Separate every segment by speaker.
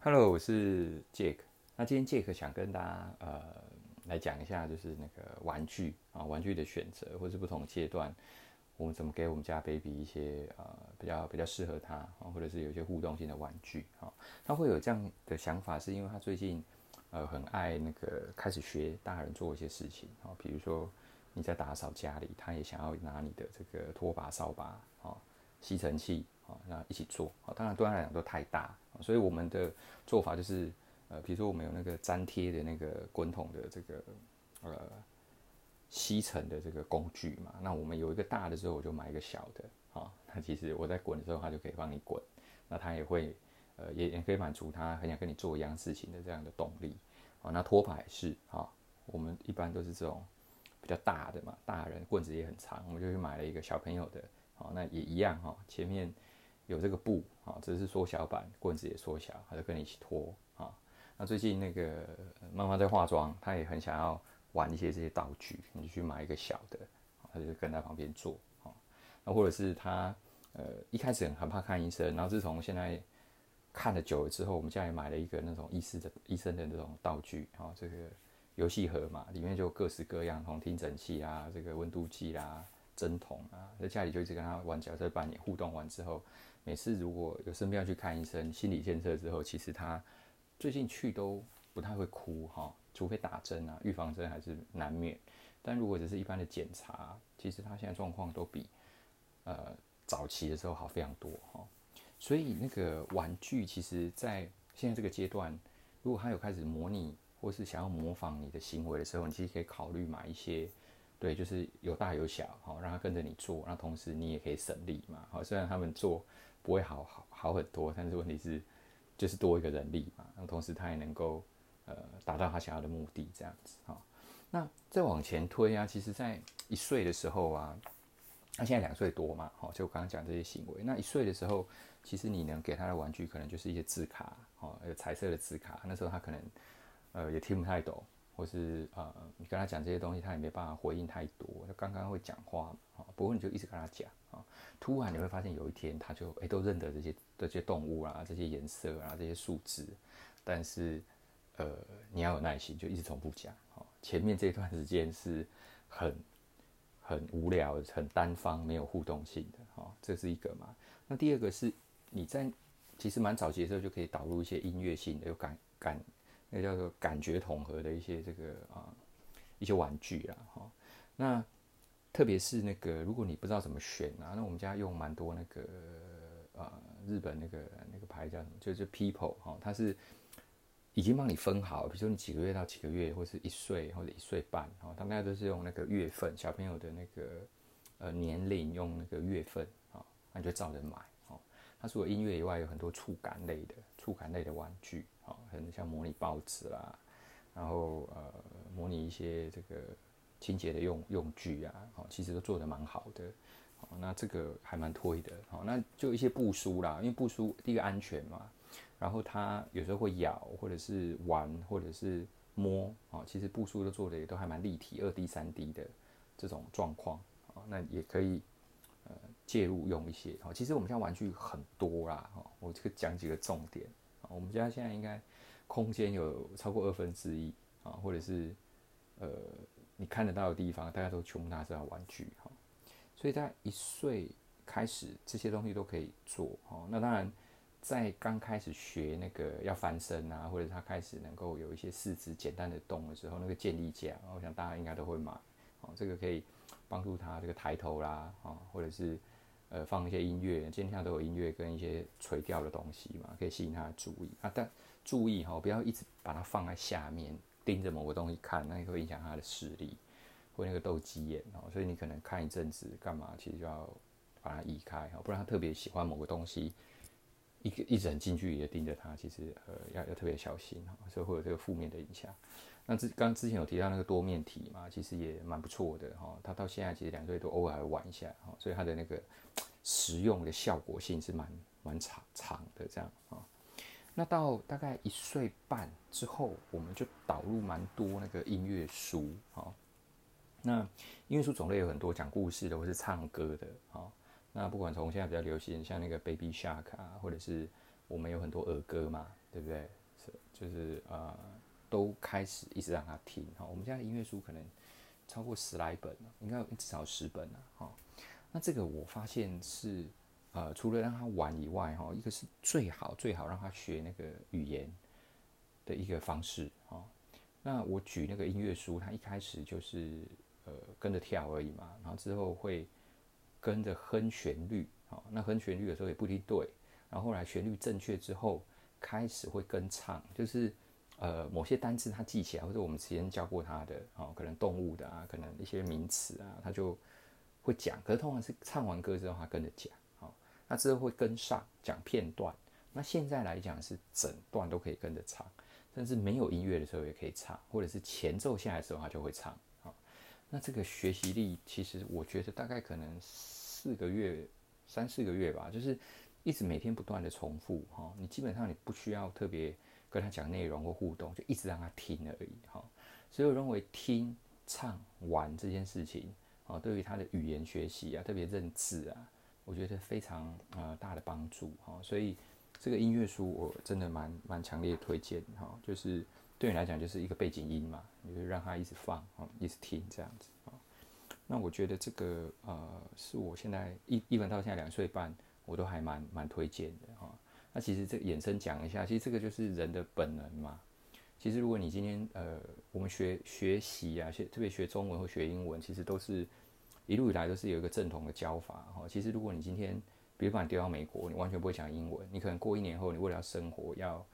Speaker 1: Hello，我是 Jack。那今天 Jack 想跟大家呃来讲一下，就是那个玩具啊，玩具的选择，或是不同阶段，我们怎么给我们家 baby 一些呃比较比较适合他啊，或者是有一些互动性的玩具啊。他会有这样的想法，是因为他最近呃很爱那个开始学大人做一些事情啊，比如说你在打扫家里，他也想要拿你的这个拖把、扫把啊、吸尘器。啊，那一起做啊，当然对他来讲都太大，所以我们的做法就是，呃，比如说我们有那个粘贴的那个滚筒的这个呃吸尘的这个工具嘛，那我们有一个大的之后，我就买一个小的啊，那其实我在滚的时候，它就可以帮你滚，那它也会呃也也可以满足他很想跟你做一样事情的这样的动力啊，那拖把也是啊，我们一般都是这种比较大的嘛，大人棍子也很长，我们就去买了一个小朋友的，啊，那也一样哈，前面。有这个布啊，只是缩小版，棍子也缩小，他就跟你一起拖啊。那最近那个妈妈在化妆，她也很想要玩一些这些道具，你就去买一个小的，她就跟在旁边做啊。那或者是她呃一开始很怕看医生，然后自从现在看了久了之后，我们家也买了一个那种医师的医生的那种道具啊，这个游戏盒嘛，里面就各式各样，从听诊器啊，这个温度计啦。针筒啊，在家里就一直跟他玩角色扮演，互动完之后，每次如果有生病要去看医生，心理建设之后，其实他最近去都不太会哭哈，除非打针啊，预防针还是难免。但如果只是一般的检查，其实他现在状况都比呃早期的时候好非常多哈。所以那个玩具，其实在现在这个阶段，如果他有开始模拟或是想要模仿你的行为的时候，你其实可以考虑买一些。对，就是有大有小，好，让他跟着你做，那同时你也可以省力嘛，好，虽然他们做不会好好好很多，但是问题是就是多一个人力嘛，那同时他也能够呃达到他想要的目的，这样子，好，那再往前推啊，其实在一岁的时候啊，他现在两岁多嘛，好，就我刚刚讲这些行为，那一岁的时候，其实你能给他的玩具可能就是一些字卡，哦，有彩色的字卡，那时候他可能呃也听不太懂。或是呃，你跟他讲这些东西，他也没办法回应太多。他刚刚会讲话，啊，不过你就一直跟他讲啊，突然你会发现有一天他就诶、都认得这些这些动物啊，这些颜色啊，这些数字，但是呃你要有耐心，就一直重复讲。啊，前面这段时间是很很无聊、很单方、没有互动性的。啊，这是一个嘛。那第二个是你在其实蛮早期的时候就可以导入一些音乐性的，有感感。那叫做感觉统合的一些这个啊一些玩具啊哈，那特别是那个如果你不知道怎么选啊，那我们家用蛮多那个呃日本那个那个牌叫什么，就是 People 哈，它是已经帮你分好，比如说你几个月到几个月，或是一岁或者一岁半，哈，他们家都是用那个月份，小朋友的那个呃年龄用那个月份啊，那你就照着买。它除了音乐以外，有很多触感类的触感类的玩具。可能像模拟报纸啦，然后呃，模拟一些这个清洁的用用具啊，哦，其实都做得蛮好的，哦，那这个还蛮推的，哦，那就一些布书啦，因为布书第一个安全嘛，然后它有时候会咬，或者是玩，或者是摸，哦，其实布书都做的也都还蛮立体，二 D、三 D 的这种状况，哦，那也可以介入用一些，哦，其实我们家玩具很多啦，哦，我这个讲几个重点。我们家现在应该空间有超过二分之一啊，或者是呃你看得到的地方，大家都全部拿这玩具哈，所以在一岁开始这些东西都可以做哦。那当然在刚开始学那个要翻身啊，或者他开始能够有一些四肢简单的动的时候，那个健力架，我想大家应该都会买哦。这个可以帮助他这个抬头啦啊，或者是。呃，放一些音乐，今天都有音乐跟一些垂钓的东西嘛，可以吸引他的注意啊。但注意哈、不要一直把它放在下面，盯着某个东西看，那会影响他的视力，或那个斗鸡眼哦、所以你可能看一阵子干嘛，其实就要把它移开哈，不然他特别喜欢某个东西，一个一直很近距离的盯着他，其实呃要要特别小心哈，所以会有这个负面的影响。那之刚之前有提到那个多面体嘛，其实也蛮不错的哈。他到现在其实两岁都偶尔玩一下哈，所以他的那个实用的效果性是蛮蛮长长的这样啊。那到大概一岁半之后，我们就导入蛮多那个音乐书哈。那音乐书种类有很多，讲故事的或是唱歌的啊。那不管从现在比较流行像那个 Baby Shark 啊，或者是我们有很多儿歌嘛。对不对？是，就是呃，都开始一直让他听哈。我们家的音乐书可能超过十来本，应该至少十本了哈。那这个我发现是呃，除了让他玩以外哈，一个是最好最好让他学那个语言的一个方式哈。那我举那个音乐书，他一开始就是呃跟着跳而已嘛，然后之后会跟着哼旋律，好，那哼旋律的时候也不一定对，然后后来旋律正确之后，开始会跟唱，就是呃某些单词他记起来，或者我们之前教过他的，哦，可能动物的啊，可能一些名词啊，他就会讲，可是通常是唱完歌之后他跟着讲，好，那之后会跟上讲片段，那现在来讲是整段都可以跟着唱。甚至没有音乐的时候也可以唱，或者是前奏下来的时候他就会唱。那这个学习力其实我觉得大概可能四个月、三四个月吧，就是一直每天不断的重复。哈，你基本上你不需要特别跟他讲内容或互动，就一直让他听而已。哈，所以我认为听、唱、玩这件事情，啊，对于他的语言学习啊，特别认字啊，我觉得非常呃大的帮助。哈，所以。这个音乐书我真的蛮蛮强烈推荐哈，就是对你来讲就是一个背景音嘛，你就让它一直放啊，一直听这样子啊。那我觉得这个呃是我现在一一文到现在两岁半，我都还蛮蛮推荐的哈。那其实这衍生讲一下，其实这个就是人的本能嘛。其实如果你今天呃我们学学习啊，学特别学中文或学英文，其实都是一路以来都是有一个正统的教法哈。其实如果你今天比如把你丢到美国，你完全不会讲英文，你可能过一年后，你为了要生活，要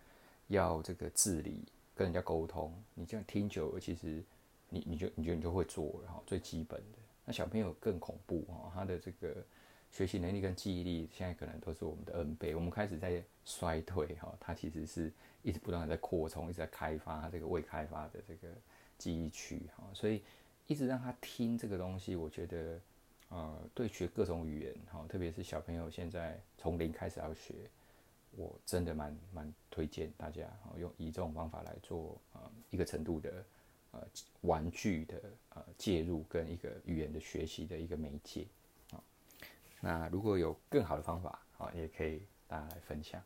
Speaker 1: 要这个自理，跟人家沟通，你这样听久了，其实你你就你就你就会做了哈，最基本的。那小朋友更恐怖哈，他的这个学习能力跟记忆力现在可能都是我们的 N 倍，我们开始在衰退哈，他其实是一直不断的在扩充，一直在开发他这个未开发的这个记忆区哈，所以一直让他听这个东西，我觉得。呃，对学各种语言，哈，特别是小朋友现在从零开始要学，我真的蛮蛮推荐大家，哦用以这种方法来做，呃，一个程度的，呃，玩具的，呃，介入跟一个语言的学习的一个媒介，啊，那如果有更好的方法，啊，也可以大家来分享。